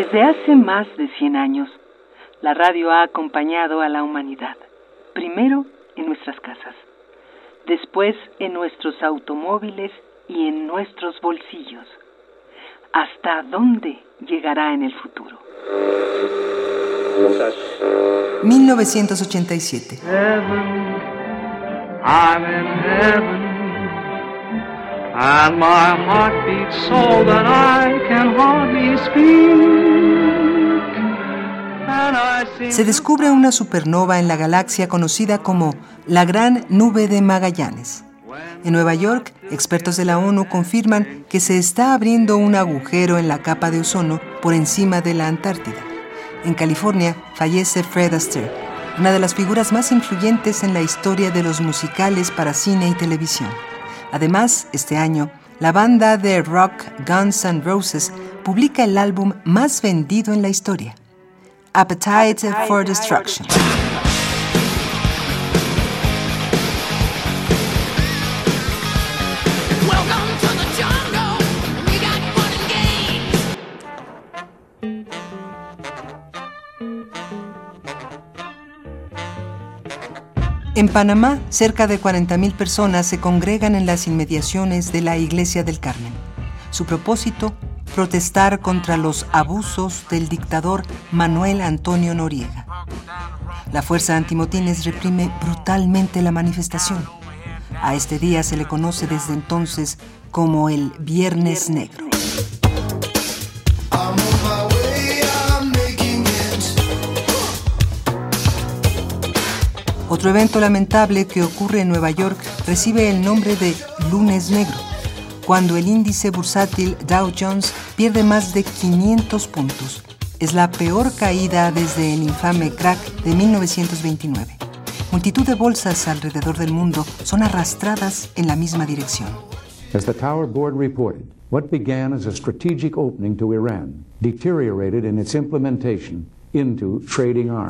Desde hace más de 100 años, la radio ha acompañado a la humanidad, primero en nuestras casas, después en nuestros automóviles y en nuestros bolsillos. ¿Hasta dónde llegará en el futuro? 1987. I'm in heaven, and my heart beats so that I can hardly speak. Se descubre una supernova en la galaxia conocida como la Gran Nube de Magallanes. En Nueva York, expertos de la ONU confirman que se está abriendo un agujero en la capa de ozono por encima de la Antártida. En California fallece Fred Astaire, una de las figuras más influyentes en la historia de los musicales para cine y televisión. Además, este año, la banda de rock Guns N' Roses publica el álbum más vendido en la historia, Appetite for Destruction. En Panamá, cerca de 40.000 personas se congregan en las inmediaciones de la Iglesia del Carmen. Su propósito, protestar contra los abusos del dictador Manuel Antonio Noriega. La fuerza antimotines reprime brutalmente la manifestación. A este día se le conoce desde entonces como el Viernes Negro. Otro evento lamentable que ocurre en Nueva York recibe el nombre de Lunes Negro, cuando el índice bursátil Dow Jones pierde más de 500 puntos. Es la peor caída desde el infame crack de 1929. Multitud de bolsas alrededor del mundo son arrastradas en la misma dirección. As the Tower Board reported, what began as a strategic opening to Iran deteriorated in its implementation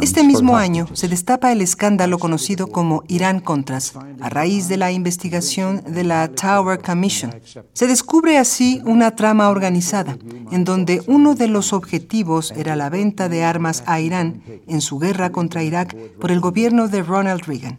este mismo año se destapa el escándalo conocido como Irán Contras, a raíz de la investigación de la Tower Commission. Se descubre así una trama organizada, en donde uno de los objetivos era la venta de armas a Irán en su guerra contra Irak por el gobierno de Ronald Reagan.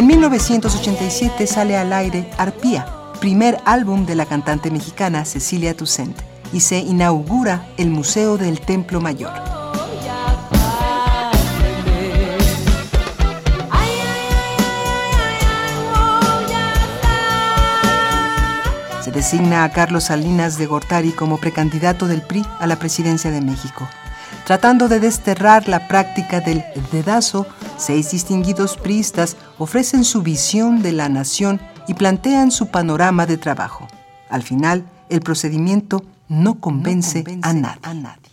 En 1987 sale al aire Arpía, primer álbum de la cantante mexicana Cecilia Toussaint, y se inaugura el Museo del Templo Mayor. Se designa a Carlos Salinas de Gortari como precandidato del PRI a la presidencia de México. Tratando de desterrar la práctica del dedazo, seis distinguidos priistas ofrecen su visión de la nación y plantean su panorama de trabajo. Al final, el procedimiento no convence, a, nadie. a nadie.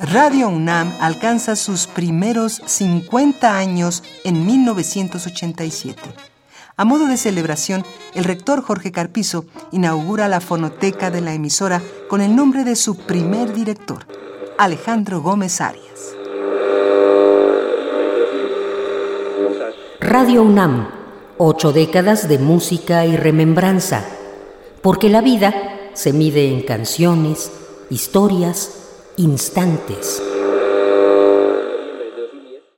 Radio UNAM alcanza sus primeros 50 años en 1987. A modo de celebración, el rector Jorge Carpizo inaugura la fonoteca de la emisora con el nombre de su primer director, Alejandro Gómez Arias. Radio UNAM, ocho décadas de música y remembranza, porque la vida se mide en canciones, historias, instantes.